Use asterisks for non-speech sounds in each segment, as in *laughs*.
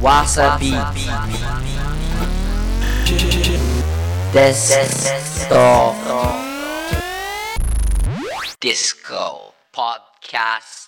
Wasabi. Desktop. Disco Podcast.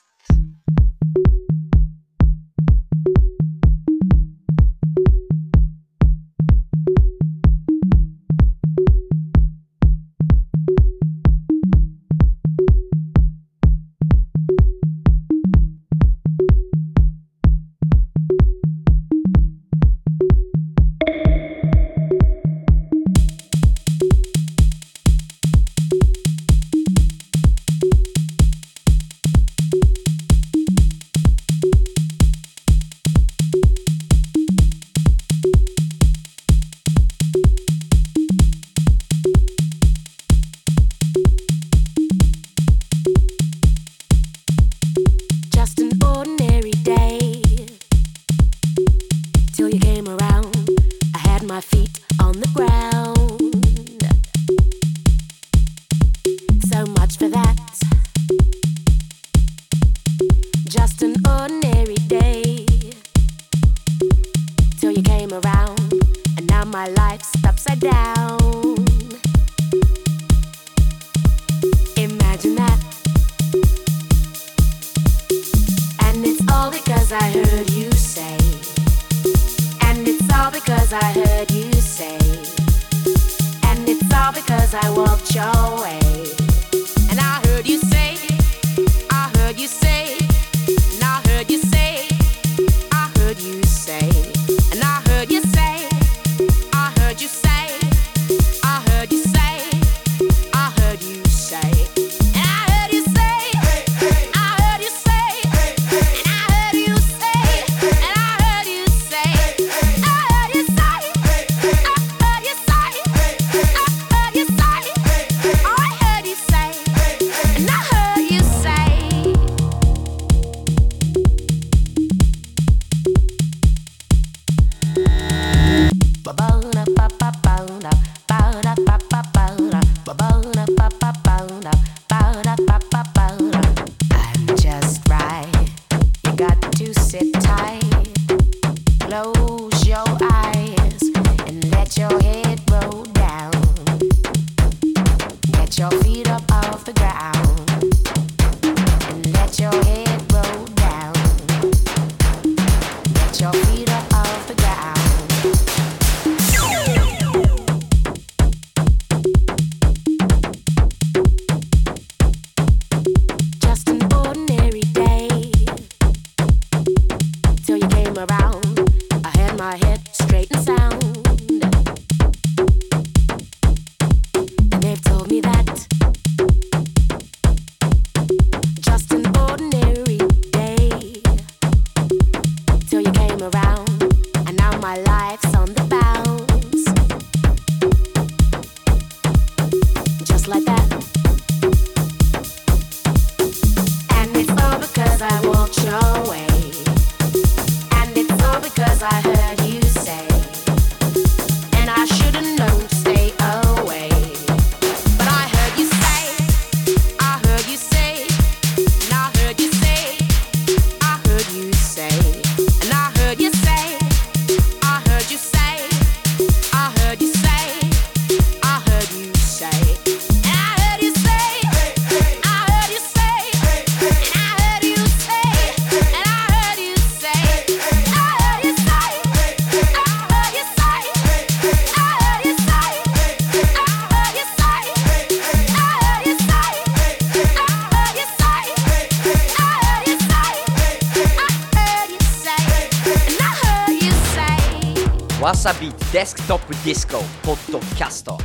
ディスコポッドキャスト。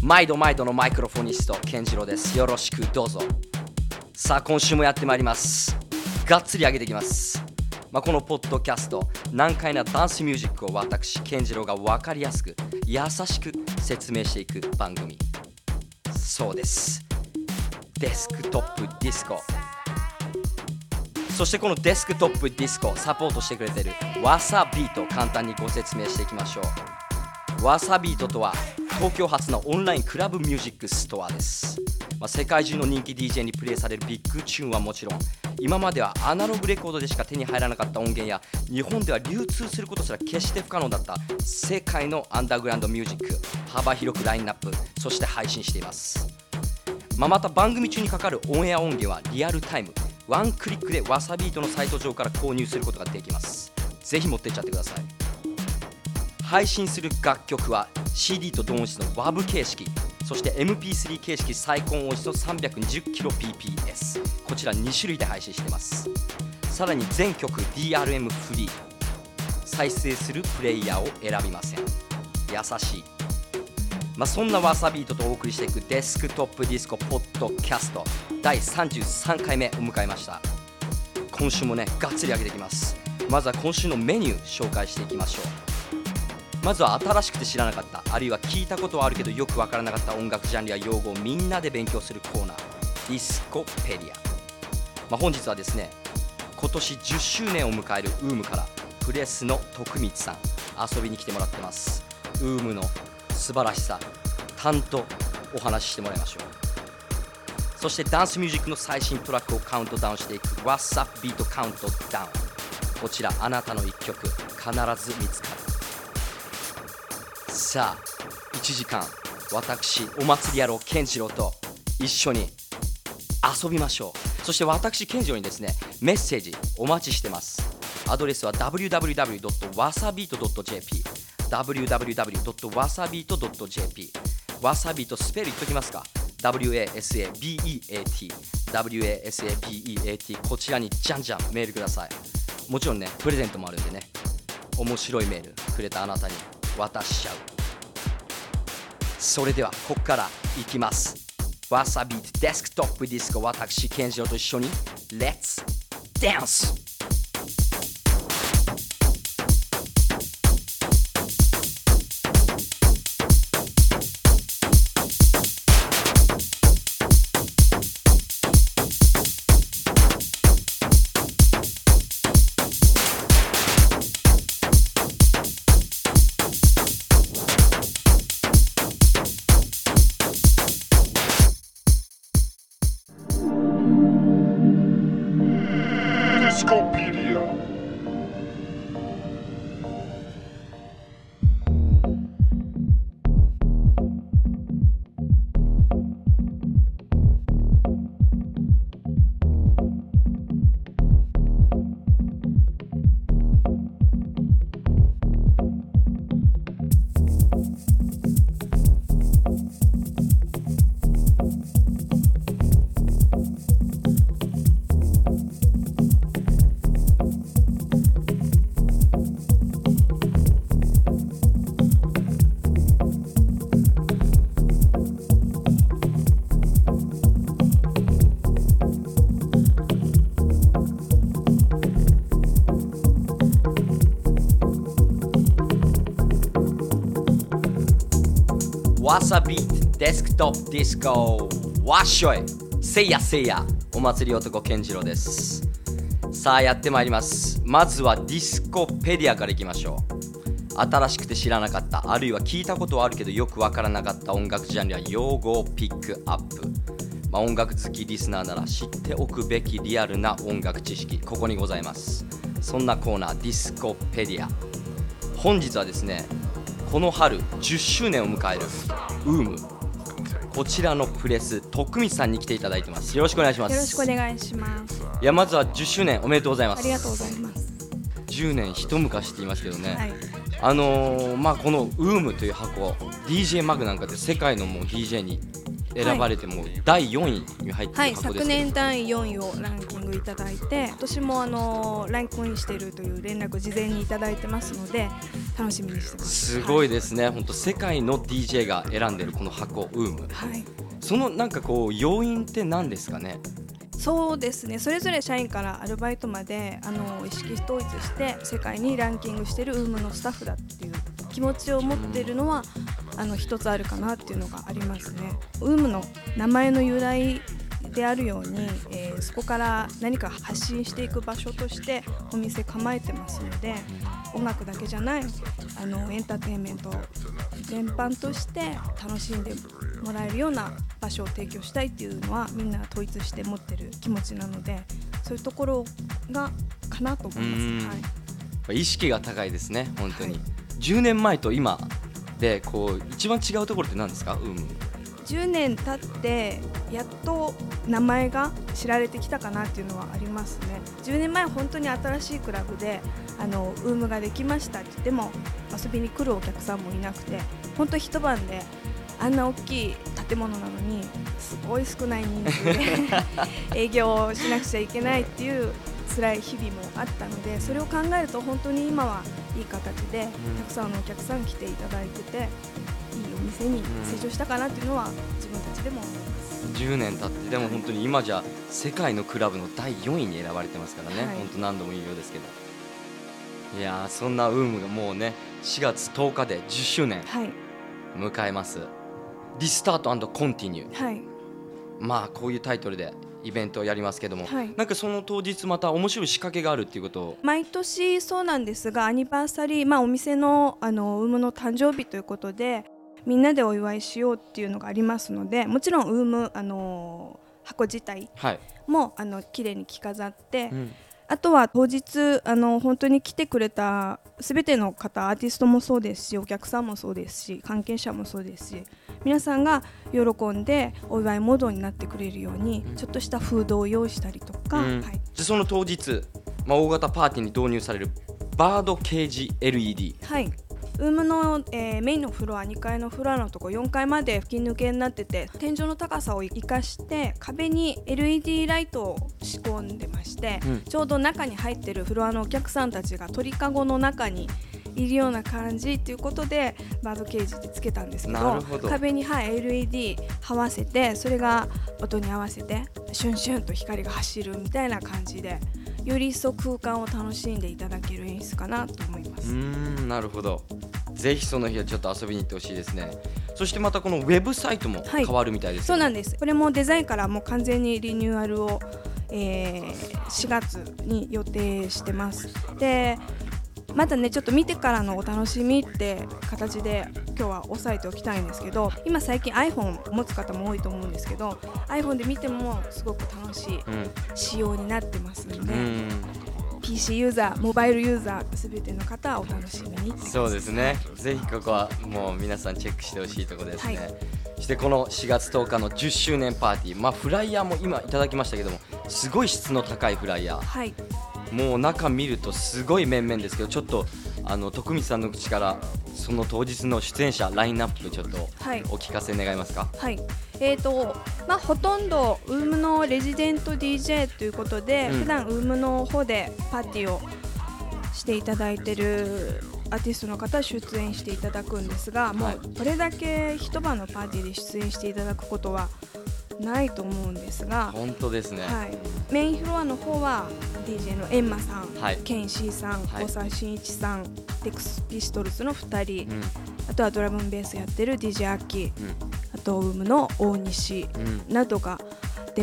毎度毎度のマイクロフォニスト健次郎です。よろしくどうぞ。さあ今週もやってまいります。がっつり上げていきます、まあ、このポッドキャスト難解なダンスミュージックを私健次郎が分かりやすく優しく説明していく番組。そうです。デスクトップディスコ。そしてこのデスクトップディスコをサポートしてくれてるWASABEAT 簡単にご説明していきましょう。 WASABEAT とは東京発のオンラインクラブミュージックストアです、まあ、世界中の人気 DJ にプレイされる big tune はもちろん今まではアナログレコードでしか手に入らなかった音源や日本では流通することすら決して不可能だった世界のアンダーグラウンドミュージック幅広くラインナップそして配信しています、まあ、また番組中にかかるオンエア音源はリアルタイム。ワンクリックで WASABEAT のサイト上から購入することができます。ぜひ持ってっちゃってください。配信する楽曲は CD と同音質の WAV 形式そして MP3 形式最高音質の 310kbps こちら2種類で配信してます。さらに全曲 DRM フリー。再生するプレイヤーを選びません。優しい。まあ、そんな WASABEAT とお送りしていくデスクトップディスコポッドキャスト第33回目を迎えました。今週もねがっつり上げていきます。まずは今週のメニュー紹介していきましょう。まずは新しくて知らなかったあるいは聞いたことはあるけどよくわからなかった音楽ジャンルや用語をみんなで勉強するコーナーディスコペディア、まあ、本日はですね今年10周年を迎えるウームからプレスの徳光さん遊びに来てもらってます。ウームの素晴らしさ担当お話ししてもらいましょう。そしてダンスミュージックの最新トラックをカウントダウンしていく What's Up Beat Countdown こちらあなたの一曲必ず見つかる。さあ1時間私お祭り野郎健次郎と一緒に遊びましょう。そして私健次郎にですねメッセージお待ちしてます。アドレスは www.wasabeat.jp www.wasabeat.jp わさびとスペル言っときますか？WASABEAT WASABEAT こちらにじゃんじゃんメールください。もちろんねプレゼントもあるんでね。面白いメールくれたあなたに。渡しちゃう。それではここからいきます。わさびデスクトップディスコ私健次郎と一緒に。レッツダンスわさびデスクトップディスコ。わっしょいせいやせいや。お祭り男健次郎です。さあやってまいります。まずはディスコペディアからいきましょう。新しくて知らなかった。あるいは聞いたことはあるけどよくわからなかった音楽ジャンルや用語をピックアップ。まあ、音楽好きリスナーなら知っておくべきリアルな音楽知識。ここにございます。そんなコーナーディスコペディア。本日はですねこの春10周年を迎えるウームこちらのプレス徳光さんに来ていただいてますよろしくお願いしますよろしくお願いします。いやまずは10周年おめでとうございますありがとうございます。10年一昔って言いますけどね、はい。あのーまあこのウームという箱 DJ マグなんかで世界のもう DJ に選ばれても第4位に入ってはいる箱ですけど、年第4位をランキングいただいて、今年もあのランクインしているという連絡を事前にいただいてますので、楽しみにしてます。すごいですね、本当世界の DJ が選んでるこの箱ウームはい。はい。そのなんかこう要因って何ですかね？そうですね。それぞれ社員からアルバイトまであの意識統一して世界にランキングしているウームのスタッフだっていう気持ちを持っているのはあの一つあるかなっていうのがありますね。ウームの名前の由来であるように、えーそこから何か発信していく場所としてお店構えてますので音楽だけじゃないあのエンターテインメント全般として楽しんでもらえるような場所を提供したいっていうのはみんな統一して持ってる気持ちなのでそういうところがかなと思います。うんはい意識が高いですね本当に、はい10年前と今でこう一番違うところって何ですか？ウーム10年経ってやっと名前が知られてきたかなっていうのはありますね。10年前本当に新しいクラブであのウームができましたって言っても遊びに来るお客さんもいなくて本当一晩であんな大きい建物なのにすごい少ない人数で *laughs* 営業をしなくちゃいけないっていう辛い日々もあったのでそれを考えると本当に今はいい形でたくさんのお客さん来ていただいてていいお店に成長したかなっていうのは自分たちでも思います。10年経ってでも本当に今じゃ世界のクラブの第4位に選ばれてますからね、はい。本当何度も言うようですけど。いやーそんなウームがもうね4月10日で10周年はい。迎えます。リスタートコンティニューはい。まあこういうタイトルでイベントをやりますけども、はい。なんかその当日また面白い仕掛けがあるっていうことを。毎年そうなんですがアニバーサリー、まあ、お店のあのウームの誕生日ということでみんなでお祝いしようっていうのがありますのでもちろんウームあの箱自体はい、もあの綺麗に着飾って、うんあとは当日あの本当に来てくれた全ての方アーティストもそうですしお客さんもそうですし関係者もそうですし皆さんが喜んでお祝いモードになってくれるように、ちょっとしたフードを用意したりとか、うん。はい、でその当日、まあ、大型パーティーに導入されるバードケージ LED はい。ウームの、えーメインのフロア2階のフロアのとこ4階まで吹き抜けになってて天井の高さを生かして壁に LED ライトを仕込んでまして、うん。ちょうど中に入ってるフロアのお客さんたちが鳥かごの中にいるような感じということでバードケージでつけたんですけど壁に、はい、LED はわせてそれが音に合わせてシュンシュンと光が走るみたいな感じでより一層空間を楽しんでいただける演出かなと思います。うーんなるほど。ぜひその日はちょっと遊びに行ってほしいですね。そしてまたこのウェブサイトもはい。変わるみたいです、そうなんです。これもデザインからもう完全にリニューアルを、えー4月に予定してます。でまだねちょっと見てからのお楽しみって形で今日は押さえておきたいんですけど今最近 iPhone 持つ方も多いと思うんですけど iPhone で見てもすごく楽しいうん。仕様になってますので、うん。PC ユーザーモバイルユーザーすべての方はお楽しみにそうですね。ぜひここはもう皆さんチェックしてほしいところですね、はい。そしてこの4月10日の10周年パーティーまあフライヤーも今いただきましたけどもすごい質の高いフライヤー。はいもう中見るとすごい面々ですけどちょっとあの徳光さんの口からその当日の出演者ラインナップちょっとはい。お聞かせ願えますか？はい、えーとまあ、ほとんどウームのレジデント DJ ということで、うん。普段ウームの方でパーティーをしていただいてるアーティストの方出演していただくんですが、もはい。うこれだけ一晩のパーティーで出演していただくことはないと思うんですが、本当ですね、はい、メインフロアの方は DJ のエンマさん、はい。ケンシーさん、はい。大沢慎一さん、デクスピストルズの2人、うん。あとはドラムンベースやってる DJ アッキー、うあとウームの大西ん。うん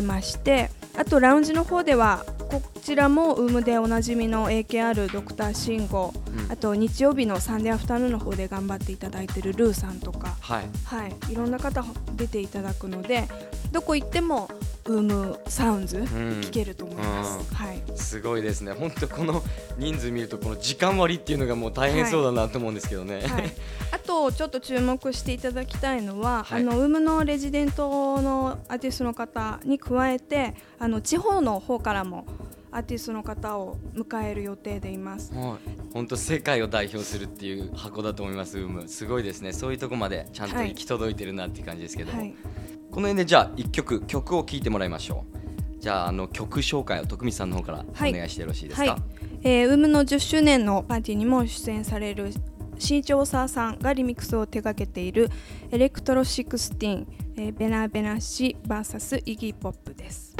などが出ましてあとラウンジの方ではこちらもウームでおなじみの AKR ドクター慎吾、うん。あと日曜日のサンデーアフタヌーンの方で頑張っていただいてるルーさんとか、はい。はい、いろんな方出ていただくのでどこ行ってもウームサウンズ聞けると思います。うん。はい。すごいですね。本当この人数見るとこの時間割っていうのがもう大変そうだなと思うんですけどね、はい、あとちょっと注目していただきたいのは、はい。あのウームのレジデントのアーティストの方に加えてあの地方の方からもアーティストの方を迎える予定でいます。はい。本当世界を代表するっていう箱だと思いますウーム。すごいですね。そういうとこまでちゃんと行き届いてるなっていう感じですけども、はい、この辺でじゃあ1曲曲を聴いてもらいましょう。じゃああの曲紹介を徳光さんの方からおはい。願いしてよろしいですか、はい。えーウームの10周年のパーティーにも出演される新潮沢さんがリミックスを手掛けているエレクトロ16、えーベナベナシ VS イギーポップです。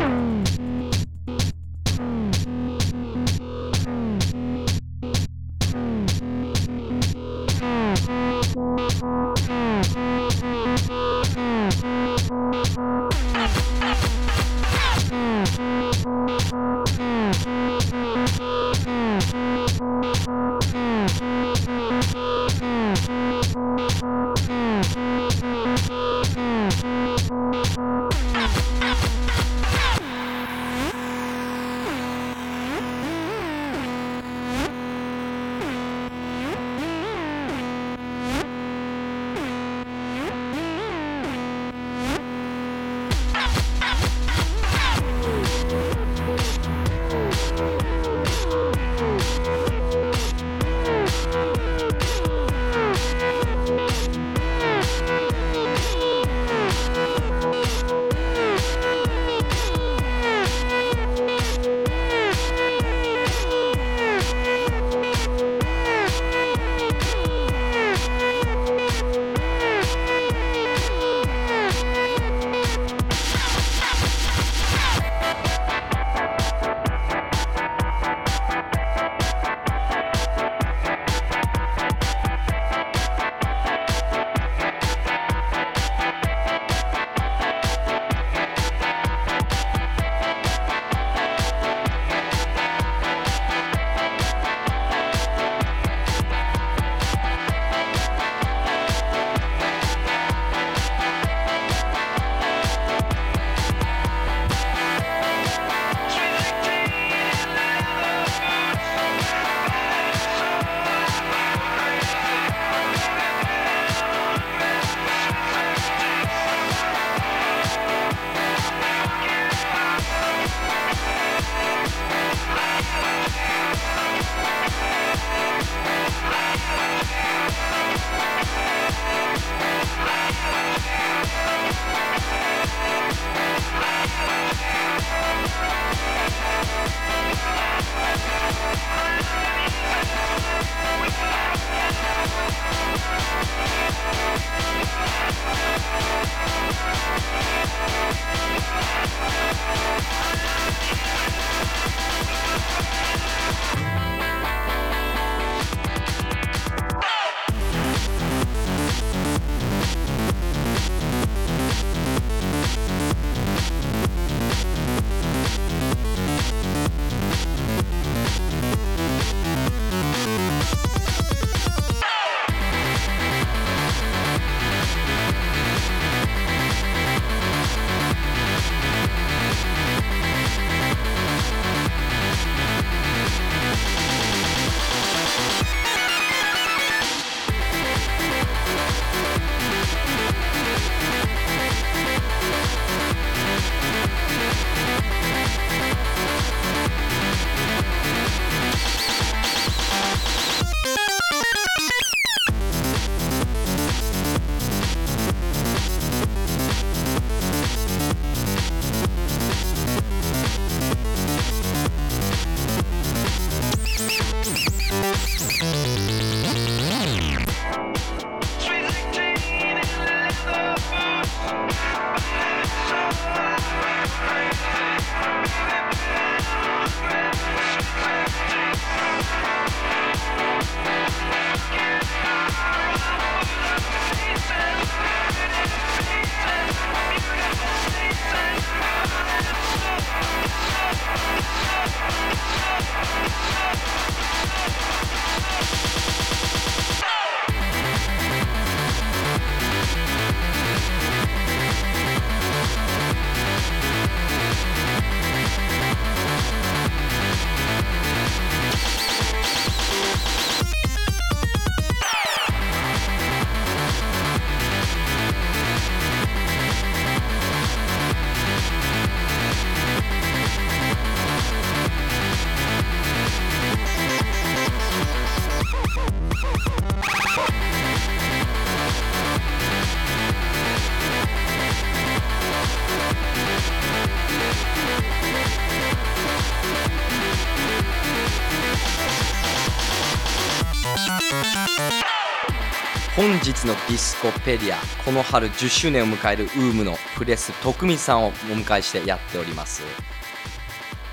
日のディスコペディアこの春10周年を迎える WOMB のプレス徳光さんをお迎えしてやっております。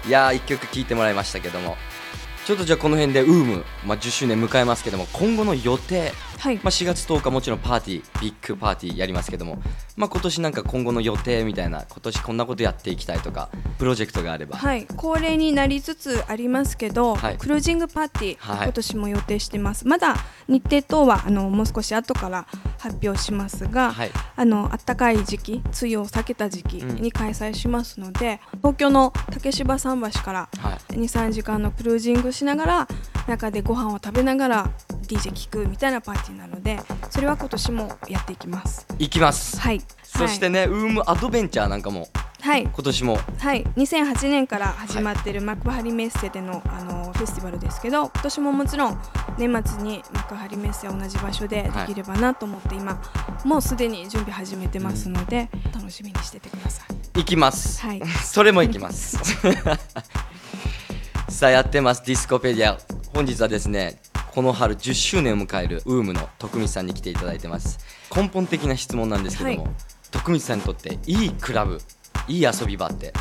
いやー1曲聴いてもらいましたけども。ちょっとじゃあこの辺で WOMB、まあ、10周年迎えますけども今後の予定はい。まあ、4月10日もちろんパーティービッグパーティーやりますけども、まあ、今年なんか今後の予定みたいな今年こんなことやっていきたいとかプロジェクトがあれば、はい、恒例になりつつありますけど、はい。クルージングパーティー、はい。今年も予定してます。まだ日程等はあのもう少し後から発表しますが、はい。あの暖かい時期梅雨を避けた時期に開催しますので、東京の竹芝桟橋からはい。23時間のクルージングしながら中でご飯を食べながら DJ 聴くみたいなパーティーなのでそれは今年もやっていきます。行きます、はい。そしてね、ウームアドベンチャーなんかもはい。今年も。はい、2008年から始まっている幕張メッセでのあのフェスティバルですけど今年ももちろん年末に幕張メッセ同じ場所でできればなと思って今、もうすでに準備始めてますので、楽しみにしててください。行きます、はい。*laughs* それも行きます。*laughs* さあやってます。ディスコペディア。本日はですねこの春10周年を迎える WOMB の徳光さんに来ていただいてます。根本的な質問なんですけども、はい。徳光さんにとっていいクラブいい遊び場って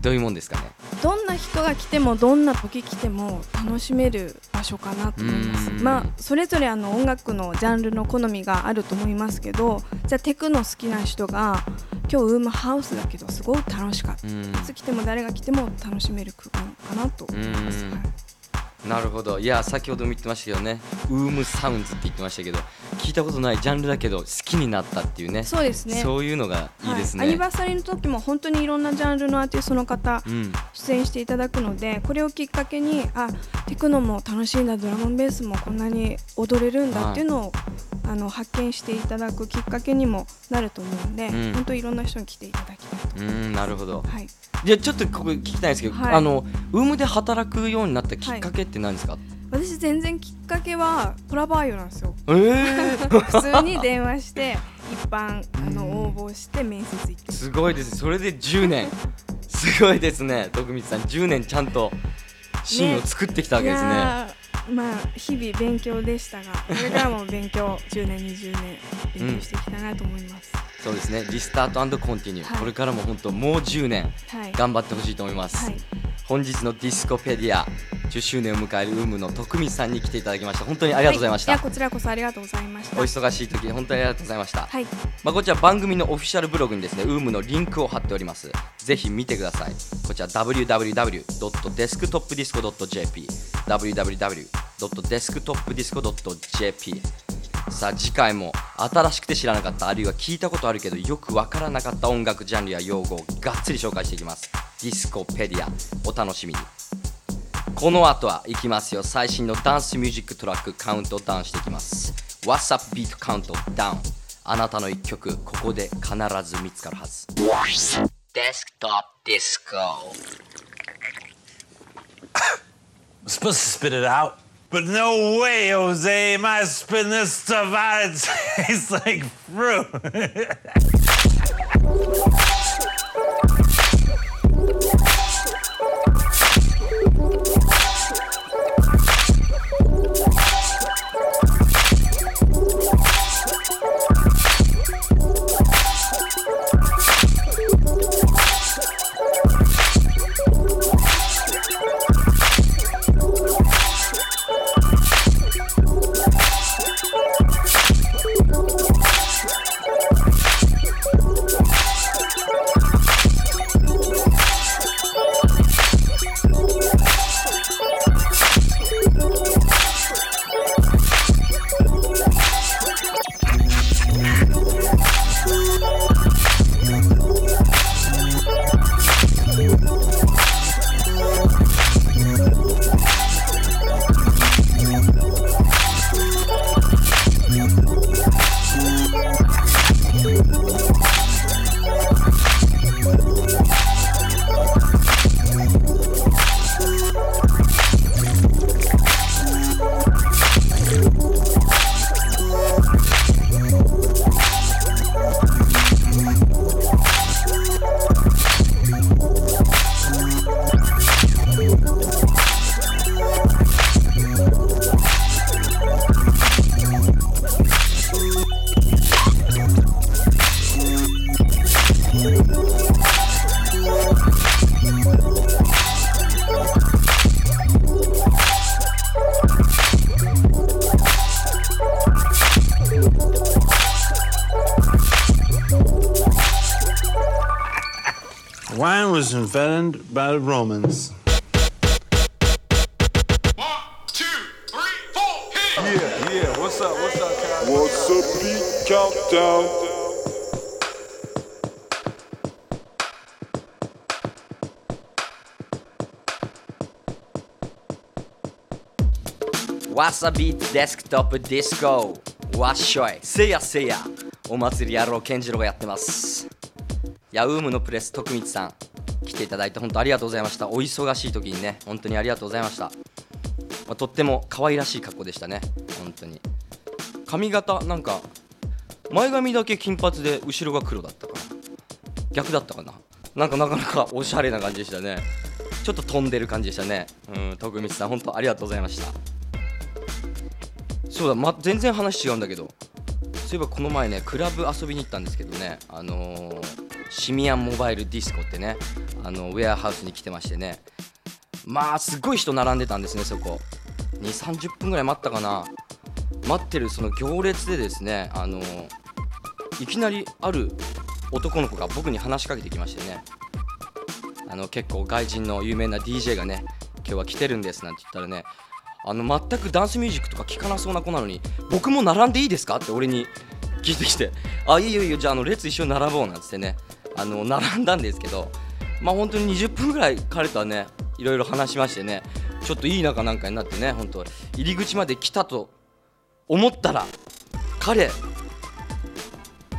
どういうもんですかね？どんな人が来てもどんな時来ても楽しめる場所かなと思います。まあそれぞれあの音楽のジャンルの好みがあると思いますけどじゃあテクノ好きな人が今日ウームハウスだけどすごい楽しかった。うん。いつ来ても誰が来ても楽しめる空間かなと思います、うん。はいなるほど。いや先ほども言ってましたけどねウームサウンズって言ってましたけど聞いたことないジャンルだけど好きになったっていうね。そうですね。そういうのがいいですね、はい。アニバーサリーの時も本当にいろんなジャンルのアーティストの方うん。出演していただくのでこれをきっかけにあテクノも楽しいんだドラムンベースもこんなに踊れるんだっていうのを、あの発見していただくきっかけにもなると思うんで、うん。本当いろんな人に来ていただきたいと、うんなるほど。はい、じゃあちょっとここ聞きたいんですけど、はい。あのウームで働くようになったきっかけって何ですか、私全然きっかけはトラバーヨなんですよ。えー、*laughs* 普通に電話して一般あの応募して面接行って。すごいです。それで10年。*laughs* すごいですね。徳光さん10年ちゃんとシーンを作ってきたわけですね。いやーまあ日々勉強でしたがこれからも勉強10年20年勉強していきたいなと思います、そうですね。 restart continue、はい。これからも本当もう10年はい。頑張ってほしいと思います、はい。本日のディスコペディア10周年を迎える WOMB の徳光さんに来ていただきました。本当にありがとうございました、はい、こちらこそありがとうございました。お忙しい時に本当にありがとうございました、はい。まあ、こちら番組のオフィシャルブログにですね、 WOMB のリンクを貼っております。ぜひ見てください。こちら www.desktopdisco.jp www.desktopdisco.jp さあ次回も新しくて知らなかったあるいは聞いたことあるけどよくわからなかった音楽ジャンルや用語をがっつり紹介していきますディスコペディアお楽しみにこの後はいきますよ最新のダンスミュージックトラックカウントダウンしていきます What's up beat count down あなたの一曲ここで必ず見つかるはず Desktop Disco I'm supposed to spit it out. But no way, Jose. Am I spitting this stuff out? It tastes like fruit. *laughs* invented Romans. Yeah, yeah, what's up, what's up, Kyle? What's up, Pete? Countdown. わさびデスクトップディスコわっしょいせいやせいやお祭り野郎健次郎がやってますいやウームのプレス徳光さん来ていただいて本当ありがとうございました。お忙しい時にね本当にありがとうございました、まあとっても可愛らしい格好でしたね。本当に。髪型なんか前髪だけ金髪で後ろが黒だったかな。逆だったかな。なんかなかなかおしゃれな感じでしたね。ちょっと飛んでる感じでしたね。うん徳光さん本当ありがとうございました。そうだ、ま、全然話違うんだけどそういえばこの前ねクラブ遊びに行ったんですけどねあのーシミアンモバイルディスコってねあのウェアハウスに来てましてね。まあすごい人並んでたんですねそこ。2 3 0分ぐらい待ったかな。待ってるその行列でですねあのーいきなりある男の子が僕に話しかけてきましてね。あの結構外人の有名な DJ がね今日は来てるんですなんて言ったらねあの全くダンスミュージックとか聴かなそうな子なのに僕も並んでいいですかって俺に聞いてきてあいいよいいよじゃああの列一緒に並ぼうなんつってね。あの並んだんですけどまあ本当に20分ぐらい彼とはねいろいろ話しましてねちょっといい仲なんかになってね本当入り口まで来たと思ったら彼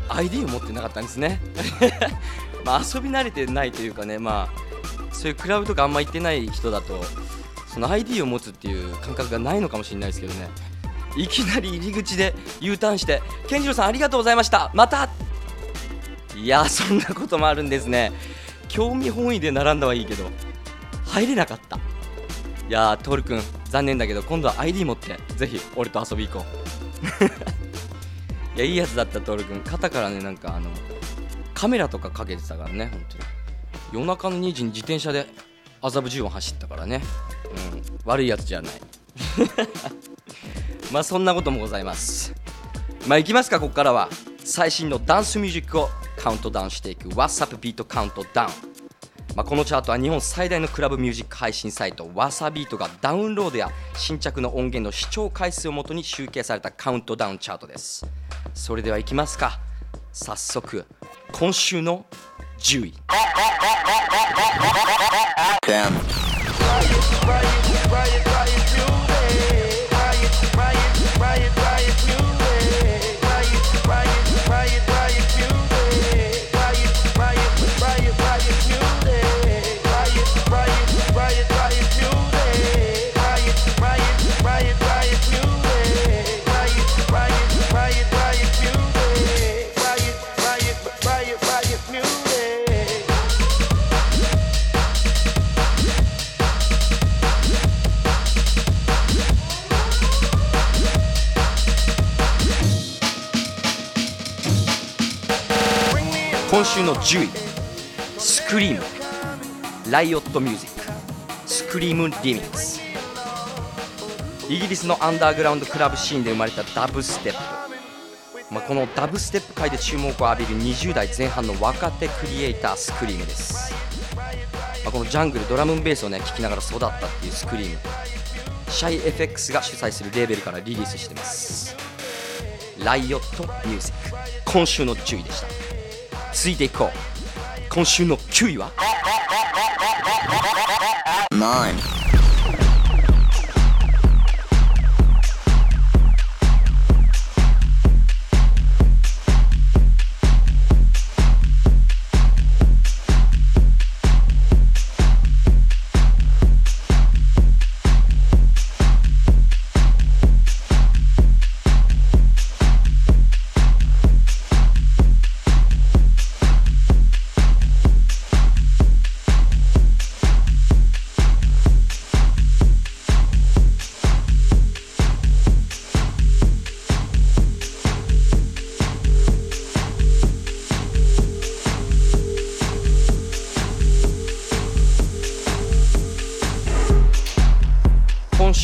ID を持ってなかったんですね。*laughs* まあ遊び慣れてないというかねまあそういうクラブとかあんま行ってない人だとその ID を持つっていう感覚がないのかもしれないですけどね。いきなり入り口で U ターンして「健次郎さんありがとうございました。また!」いやそんなこともあるんですね。興味本位で並んだはいいけど入れなかった。いやー徹君残念だけど今度は ID 持ってぜひ俺と遊び行こう。*laughs* いやいいやつだった徹君。肩からねなんかあのカメラとかかけてたからね本当に。夜中の2時に自転車で麻布十番走ったからね、うん、悪いやつじゃない。*laughs* まあそんなこともございます。まあ行きますかここからは。最新のダンスミュージックをカウントダウンしていく。WhatsApp ビートカウントダウンまあ、このチャートは日本最大のクラブミュージック配信サイト。WasaBeat がダウンロードや新着の音源の視聴回数をもとに集計されたカウントダウンチャートです。それではいきますか。早速今週の10位。riot, riot, riot, riot, you. Riot Music。Skream Remix。イギリスのアンダーグラウンドクラブシーンで生まれたダブステップ、まあ、このダブステップ界で注目を浴びる20代前半の若手クリエイター Skream です、まあ、このジャングルドラムベースをね聴きながら育ったっていう Skream。 Shy FX が主催するレーベルからリリースしてます。 Riot Music。今週の10位でした。続いていこう。今週の9位は？Nine.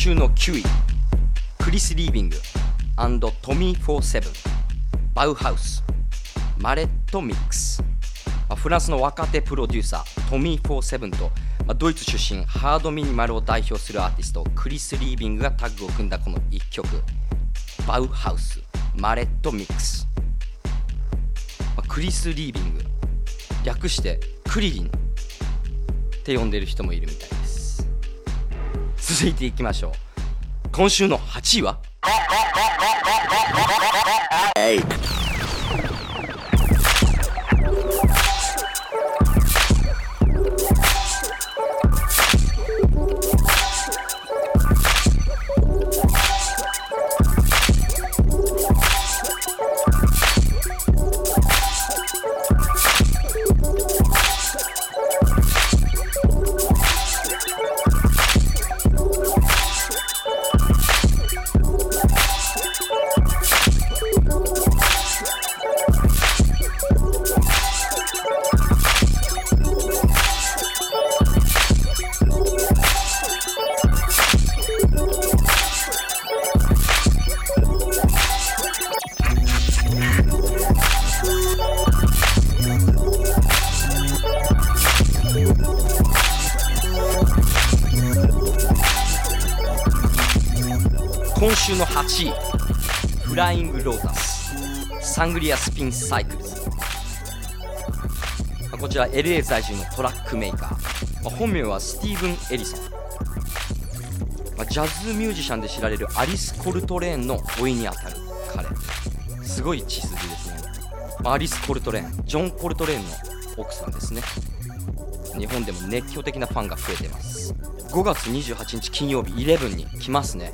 週の9位クリス・リービングトミー・フォーセブンバウハウスマレット・ミックス。フランスの若手プロデューサートミー47と、ドイツ出身ハードミニマルを代表するアーティストクリス・リービングがタッグを組んだこの1曲バウハウスマレットミックス、クリス・リービング。略してクリリンって呼んでる人もいるみたい。続いていきましょう。今週の8位は？サングリアスピンサイクルズ。まこちら LA 在住のトラックメーカー、ま本名はスティーブン・エリソン、まジャズミュージシャンで知られるアリス・コルトレーンの甥にあたる彼。すごい血筋ですね、アリス・コルトレーンジョン・コルトレーンの奥さんですね。日本でも熱狂的なファンが増えてます。5月28日金曜日11に来ますね。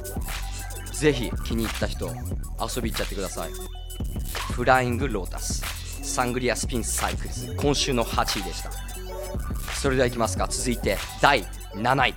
ぜひ気に入った人遊び行っちゃってください。 Flying Lotus Sangria Spin Cycles 今週の8位でした。それではいきますか。続いて第7位。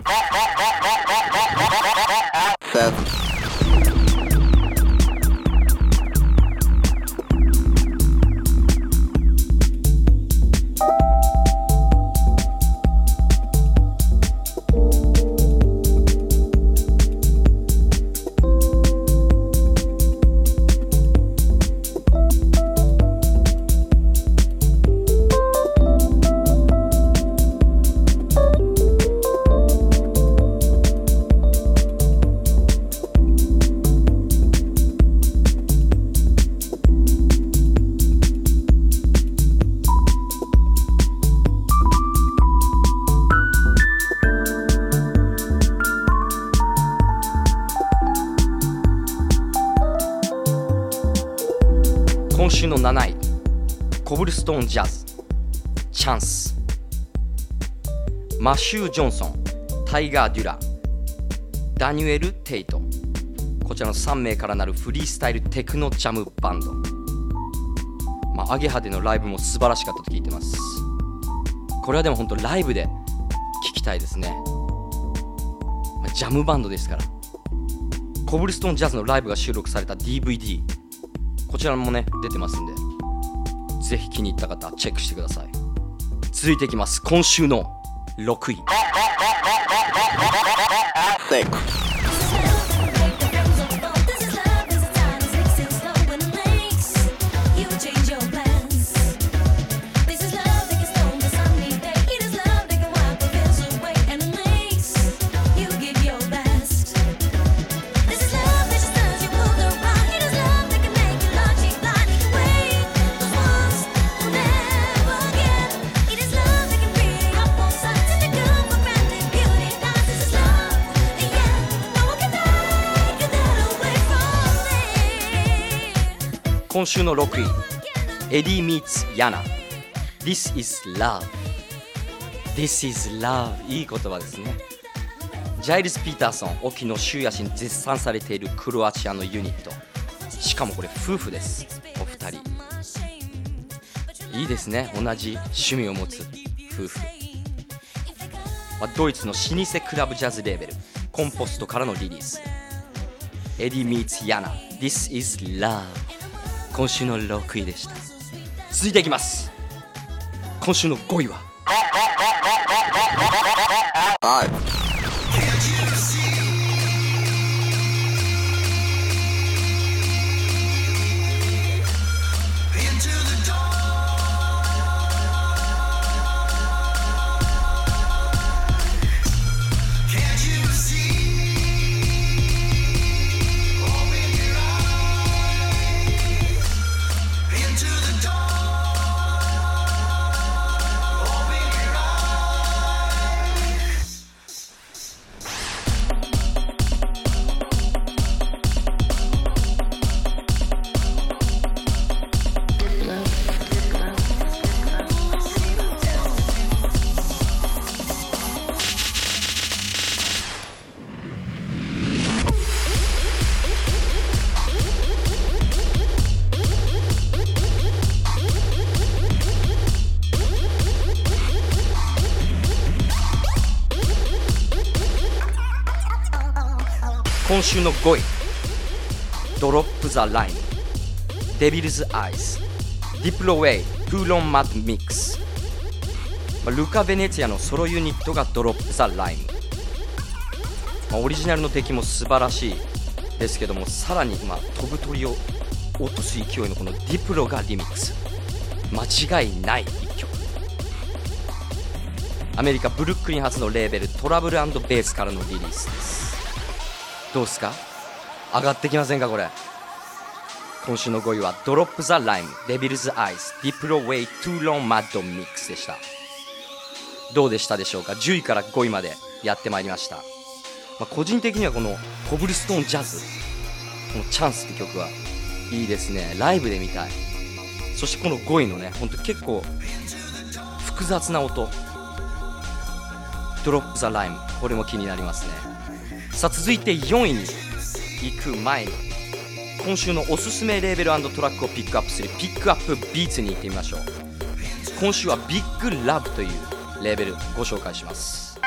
シュー・ジョンソンタイガー・デュラダニュエル・テイトこちらの3名からなるフリースタイルテクノジャムバンド。まあアゲハでのライブも素晴らしかったと聞いてます。これはでも本当ライブで聴きたいですね、まあジャムバンドですから。コブルストーンジャズのライブが収録された DVD こちらもね出てますんで。ぜひ気に入った方チェックしてください。続いていきます。今週の6位。週の6位。エディ・ミーツ・ヤナ This is love. This is love. いい言葉ですね。ジャイルス・ピーターソン沖野修也氏に絶賛されているクロアチアのユニット。しかもこれ夫婦です。お二人。いいですね。同じ趣味を持つ夫婦。まあドイツの老舗クラブジャズレーベル。コンポストからのリリース。エディ・ミーツ・ヤナ This is love. 今週の6位でした。続いていきます。今週の5位は？今週の5位。 Drop the Lime Devil's Eyes Diplo Way Too Long Mad Mix ルカ・ベネツィアのソロユニットが Drop the Lime、まあオリジナルの出来も素晴らしいですけどもさらに、まあ、飛ぶ鳥を落とす勢いのこの Diplo がリミックス。間違いない一曲。アメリカブルックリン発のレーベル Trouble & Bass からのリリースです。どうっすか？上がってきませんかこれ？今週の5位は Drop the Lime Devil's Eyes Diplo Way Too Long Mad Mix でした。どうでしたでしょうか？10位から5位までやってまいりました、まあ、個人的にはこの Cobblestone Jazz この Chance って曲はいいですね。ライブで見たい。そしてこの5位のねほんと結構複雑な音。 Drop the Lime これも気になりますね。さあ続いて4位に行く前に今週のおすすめレーベルトラックをピックアップする Pick Up Beats に行ってみましょう。今週は Big Love というレーベルご紹介します。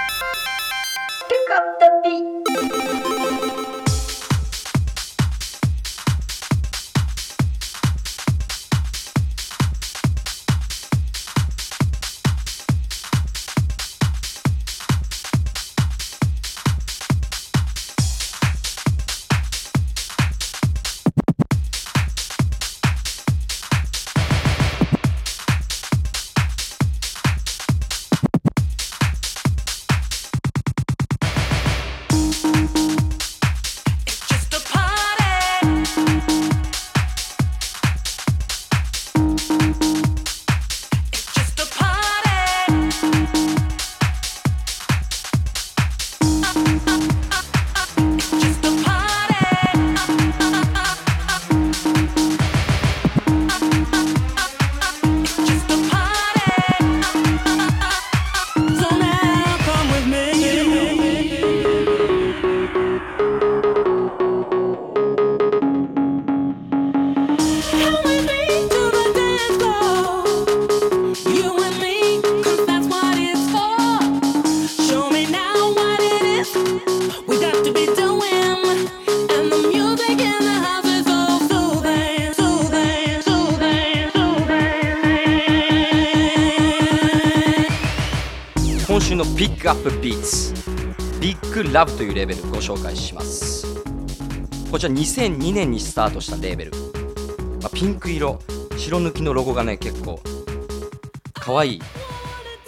ビッグラブというレベルご紹介します。こちら2002年にスタートしたレーベル、まあ、ピンク色。白抜きのロゴがね結構可愛い。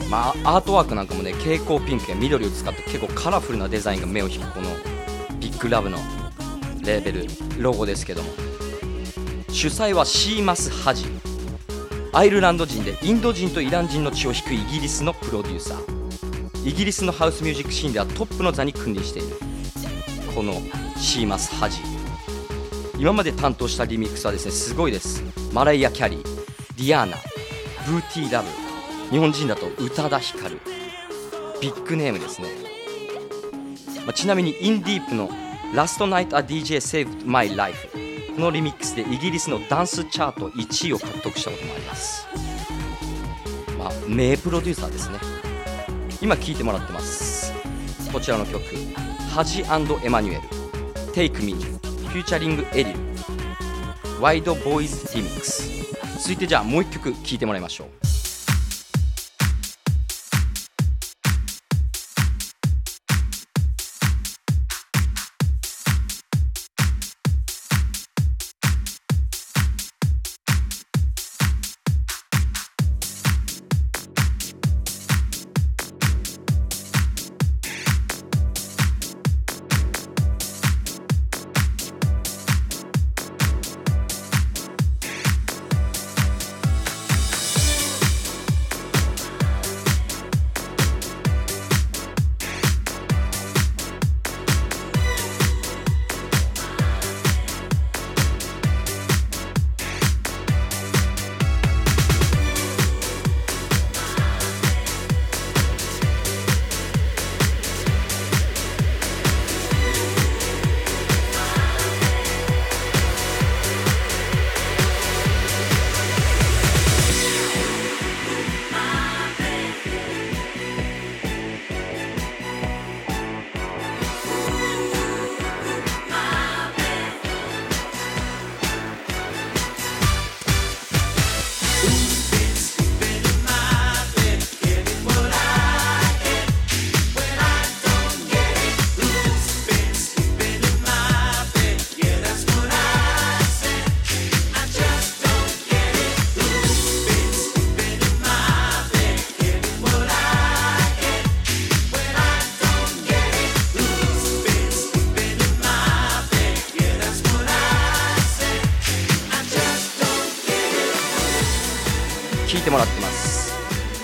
まあアートワークなんかもね蛍光ピンクや緑を使って結構カラフルなデザインが目を引くこのビッグラブのレーベルロゴですけども。主催はシーマス・ハジ。アイルランド人でインド人とイラン人の血を引くイギリスのプロデューサー。イギリスのハウスミュージックシーンではトップの座に君臨している。このシーマス・ハジ。今まで担当したリミックスはですねすごいです。マライア・キャリーディアーナブーティー・ラブ日本人だと宇多田ヒカルビッグネームですね、まあ、ちなみにインディープの「ラストナイト・ア DJ Saved My Life」このリミックスでイギリスのダンスチャート1位を獲得したこともあります。まあ名プロデューサーですね。今聴いてもらってます。こちらの曲ハジエマニュエル。Take Me フューチャリングエリルワイドボーイズティミックス続いてじゃあもう一曲聴いてもらいましょう。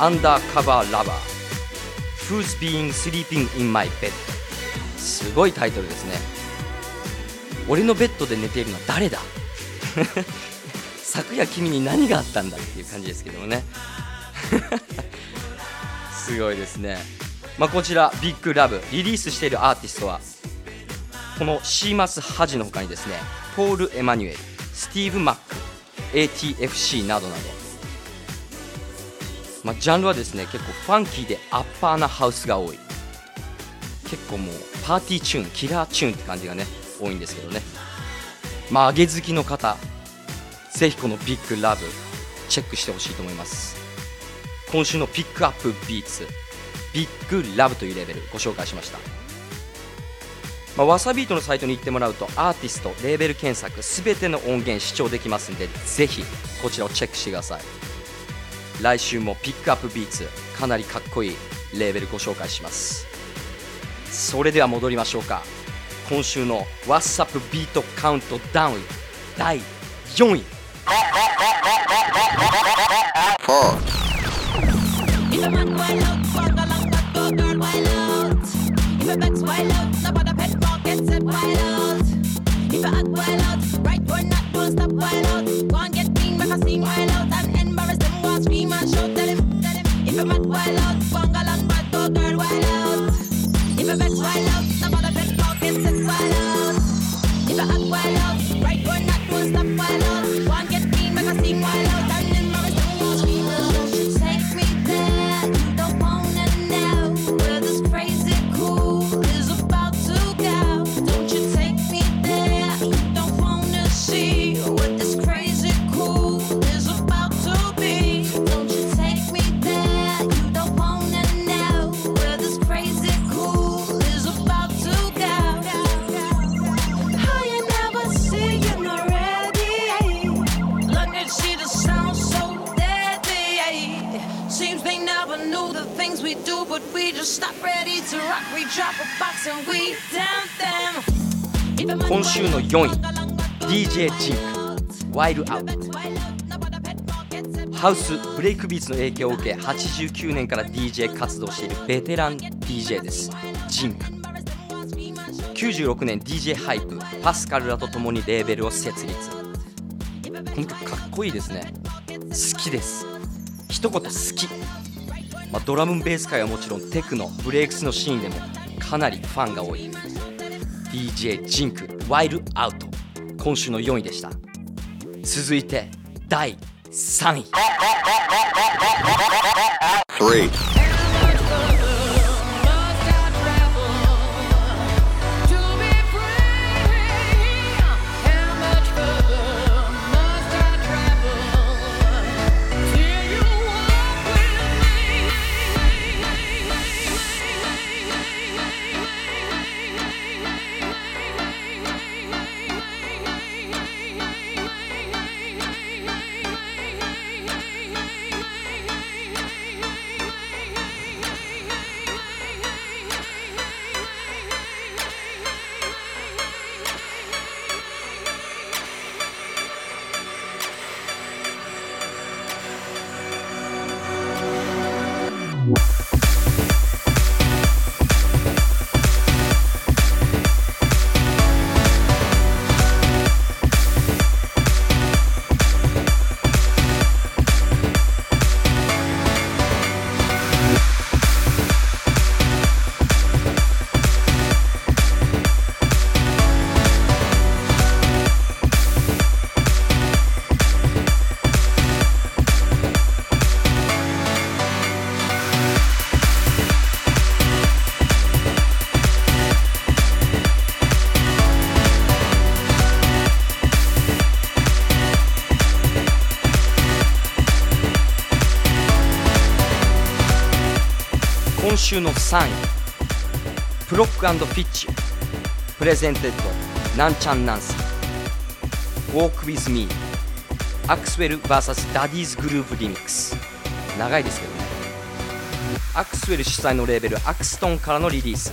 アンダーカバーラバー Who's being sleeping in my bed? すごいタイトルですね。俺のベッドで寝ているのは誰だ？*laughs* 昨夜君に何があったんだっていう感じですけどもね。*laughs* すごいですね、まあ、こちらビッグラブリリースしているアーティストはこのシーマス・ハジの他にですねポール・エマニュエルスティーブ・マック ATFC などなど、まあ、ジャンルはですね結構ファンキーでアッパーなハウスが多い。結構もうパーティーチューンキラーチューンって感じがね多いんですけどね。まあ上げ好きの方ぜひこの Big Love チェックしてほしいと思います。今週の Pick Up Beats Big Love というレーベルご紹介しました。まあ、 Wasabeat のサイトに行ってもらうとアーティストレーベル検索すべての音源視聴できますんでぜひこちらをチェックしてください。来週もピックアップビーツかなりかっこいいレーベルご紹介します。それでは戻りましょうか。今週の「WhatsApp ビートカウントダウン」第4位。4 and scream and shout, tell him, tell him. If a man wild out, fuck along that go girl wild out. If a bet's wild out, no bother pet get set wild out. If a act wild out, 今週の4位 DJ ジンクワイルアウトハウスブレイクビーツの影響を受け89年から DJ 活動しているベテラン DJ です。ジンク96年 DJ ハイプパスカルらと共にレーベルを設立。この曲かっこいいですね。好きです。一言好き、まあ、ドラムベース界はもちろんテクノブレイクスのシーンでもかなりファンが多い。DJ ジンクワイルアウト今週の4位でした。続いて第3位。3位 Prok & Fitch presented Nanchang Nancy Walk with me. Axwell VS ダディーズグループリミックス長いですけどね。アクスウェル主催のレーベル Axtone からのリリース。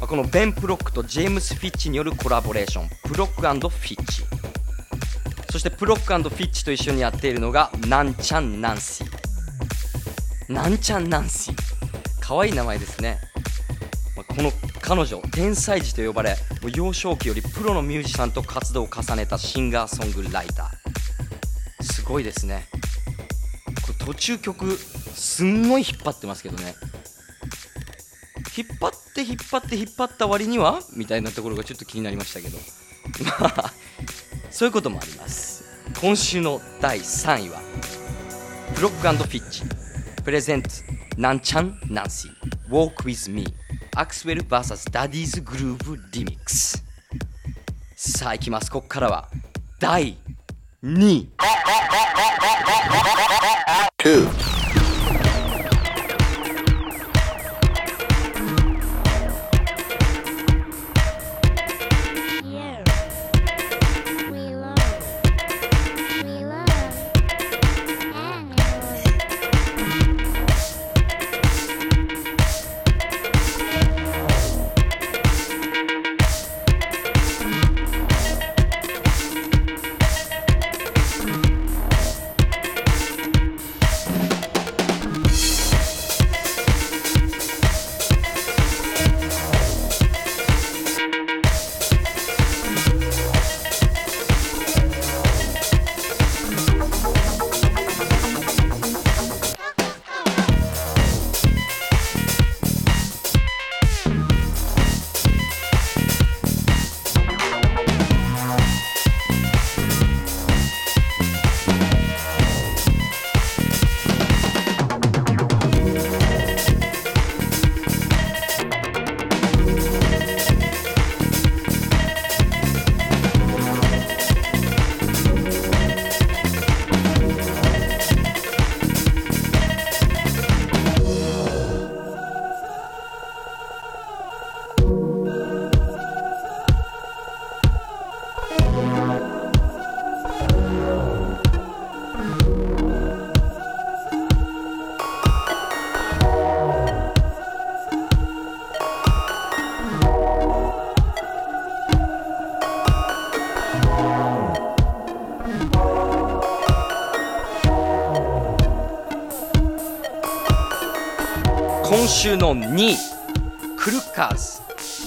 このベン・プロックとジェームス・フィッチによるコラボレーション Prok & Fitch そして Prok & Fitch と一緒にやっているのが Nanchang Nancyなんちゃんナンシー。可愛い名前ですね、まこの彼女天才児と呼ばれ幼少期よりプロのミュージシャンと活動を重ねたシンガーソングライター。すごいですね。これ途中曲すんごい引っ張ってますけどね。引っ張って引っ張って引っ張った割にはみたいなところがちょっと気になりましたけど。*laughs* まあそういうこともあります。今週の第3位は Prok & Fitch。Present Nanchang Nancy Walk with me. アクスウェル VS ダディーズグルーブリミックスさあいきます。ここからは第2位週の2位 Crookers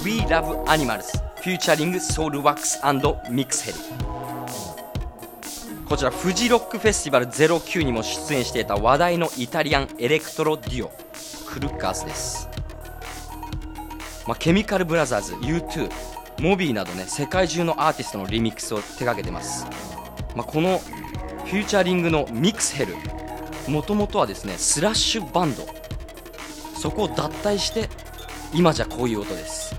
We Love Animals featuring Soulwax Mixhell こちらフジロックフェスティバル09にも出演していた話題のイタリアンエレクトロデュオ Crookers です、まあ、 Chemical Brothers U2 Moby などね世界中のアーティストのリミックスを手掛けてます、まあ、この featuring の Mixhellもともとはですねスラッシュバンド。そこを脱退して今じゃこういう音です。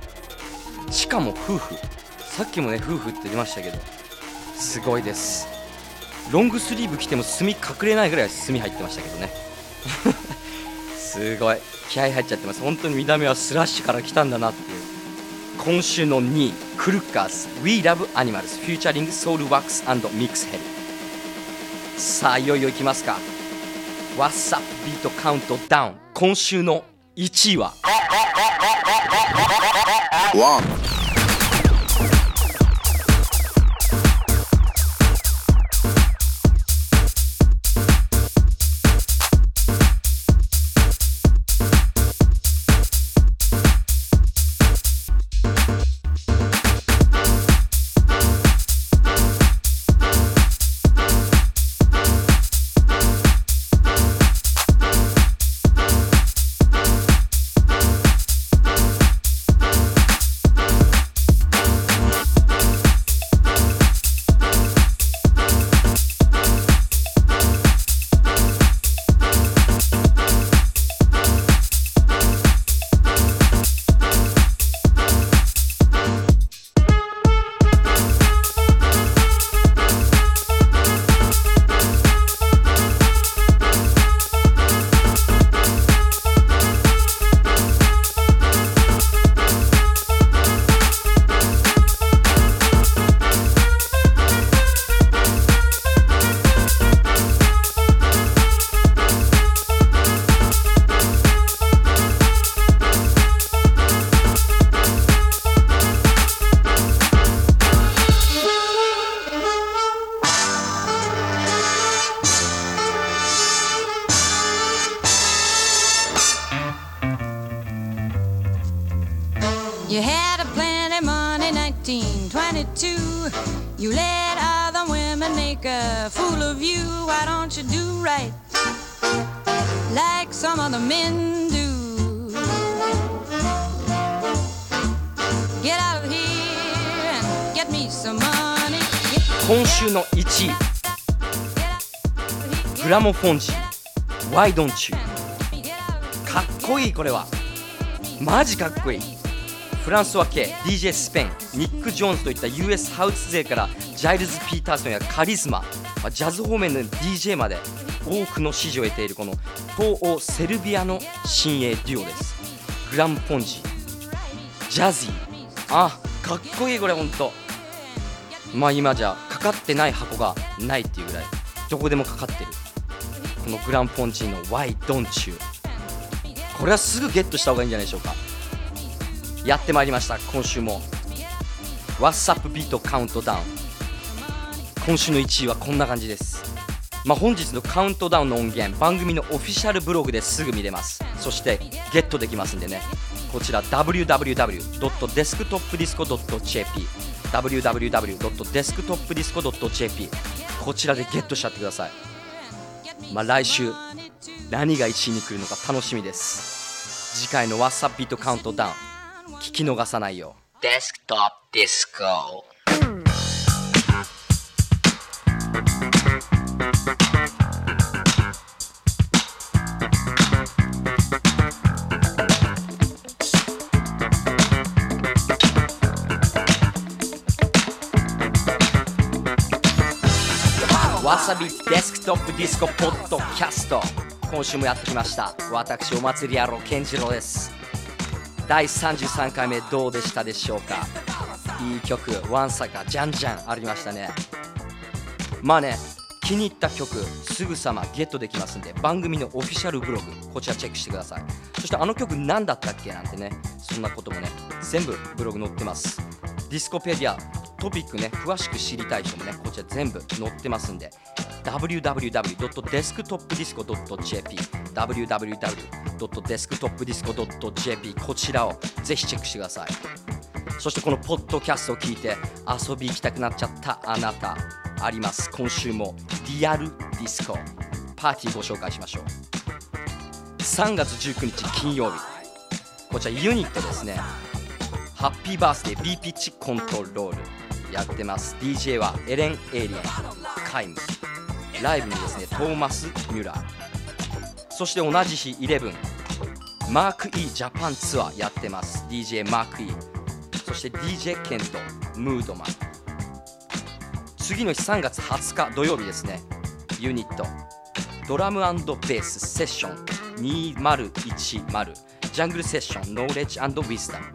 しかも夫婦。さっきもね夫婦って言いましたけどすごいです。ロングスリーブ着ても墨隠れないぐらい墨入ってましたけどね。*laughs* すごい。気合入っちゃってます。本当に見た目はスラッシュから来たんだなっていう。今週の2位 Crookers。We Love Animals featuring Soulwax Mixhellさあいよいよいきますか。What's up ビートカウントダウン今週の1位は。今週の1位。グラモフォンジ。ー Why don't you かっこいいこれは。マジかっこいい。フランスは K DJ スペイン。ニック・ジョーンズといった US ハウス勢からジャイルズ・ピーターソンやカリスマ。ジャズ方面の DJ まで多くの支持を得ているこの東欧セルビアの新鋭デュオです。グランポンジ。ジャズィあかっこいいこれほんと。まあ今じゃかかってない箱がないっていうぐらいどこでもかかってる。このグランポンジーの Why Don't You これはすぐゲットした方がいいんじゃないでしょうか。やってまいりました。今週も。What's Up ビートカウントダウン今週の1位はこんな感じです。まあ本日のカウントダウンの音源番組のオフィシャルブログですぐ見れます。そしてゲットできますんでね。こちら www.desktopdisco.jp www.desktopdisco.jp こちらでゲットしちゃってください。まあ来週何が1位に来るのか楽しみです。次回の What's Up ビートカウントダウン聞き逃さないよう。デスクトップディスコ。Wasabeat Desktop Disco ポッドキャスト今週もやってきました。私お祭り野郎健次郎です。第33回目どうでしたでしょうか？いい曲ワンサカじゃんじゃんありましたね。まあね気に入った曲すぐさまゲットできますんで番組のオフィシャルブログこちらチェックしてください。そしてあの曲何だったっけ？なんてねそんなこともね全部ブログ載ってます。ディスコペディアトピックね詳しく知りたい人もねこちら全部載ってますんで www.desktopdisco.jp www.desktopdisco.jp こちらをぜひチェックしてください。そしてこのポッドキャストを聞いて遊び行きたくなっちゃったあなたあります？今週もリアルディスコパーティーご紹介しましょう。3月19日金曜日。こちらユニットですね。ハッピーバースデー B ピッチコントロール。やってます。DJ はエレン・エイリアンカイム。ライブにですねトーマス・ミュラー。そして同じ日11マーク・イージャパンツアーやってます。DJ マーク・イー。そして DJ ケントムードマン。次の日3月20日土曜日ですね。ユニット。ドラムベースセッション。2010ジャングルセッションノーレッジウィズダム。フ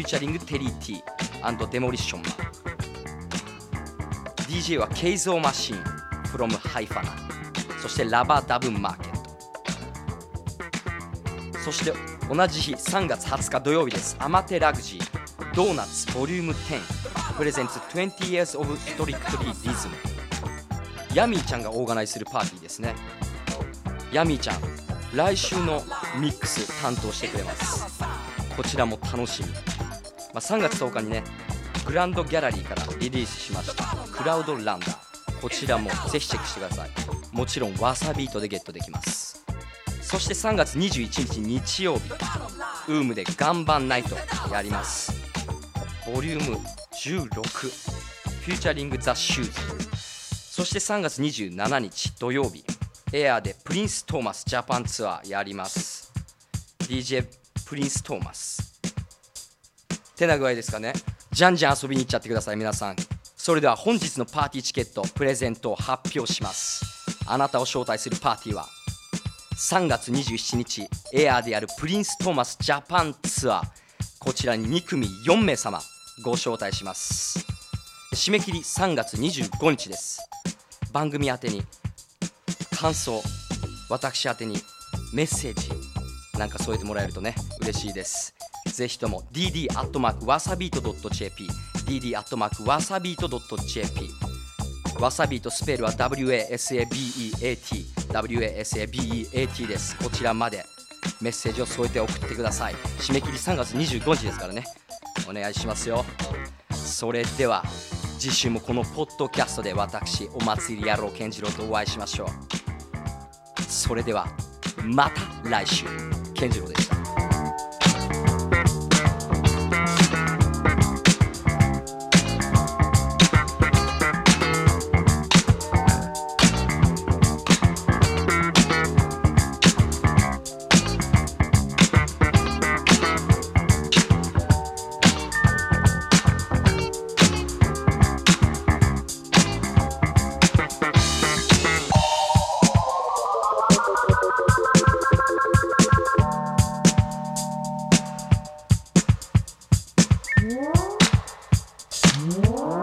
ューチャリングテリー T& デモリッションマン DJ はケイゾーマシン from ハイファナそしてラバーダブンマーケットそして同じ日3月20日土曜日です。アマテラグジードーナツボリューム10プレゼンツ20 years of strictly rhythm ヤミーちゃんがオーガナイズするパーティーですね。ヤミーちゃん来週のミックス担当してくれます。こちらも楽しみ、まあ、3月10日にねグランドギャラリーからリリースしましたクラウドランダー。こちらもぜひチェックしてください。もちろんわさビートでゲットできます。そして3月21日日曜日。ウームでガンバンナイトやります。ボリューム16フューチャリングザ・シューズ。そして3月27日土曜日。エアーでプリンス・トーマスジャパンツアーやります。DJ プリンス・トーマス。てな具合ですかね。じゃんじゃん遊びに行っちゃってください皆さん。それでは本日のパーティーチケットプレゼントを発表します。あなたを招待するパーティーは3月27日エアーであるプリンス・トーマスジャパンツアー。こちらに2組4名様ご招待します。締め切り3月25日です。番組宛てに感想私宛てにメッセージなんか添えてもらえるとね嬉しいです。ぜひとも dd アットマークわさビート .jp dd アットマークわさビート .jp わさビートスペルは wasabeat wasabeat です。こちらまで。メッセージを添えて送ってください。締め切り3月25日ですからね。お願いしますよ。それでは次週もこのポッドキャストで私お祭り野郎健次郎とお会いしましょう。それではまた来週。健次郎でした「Música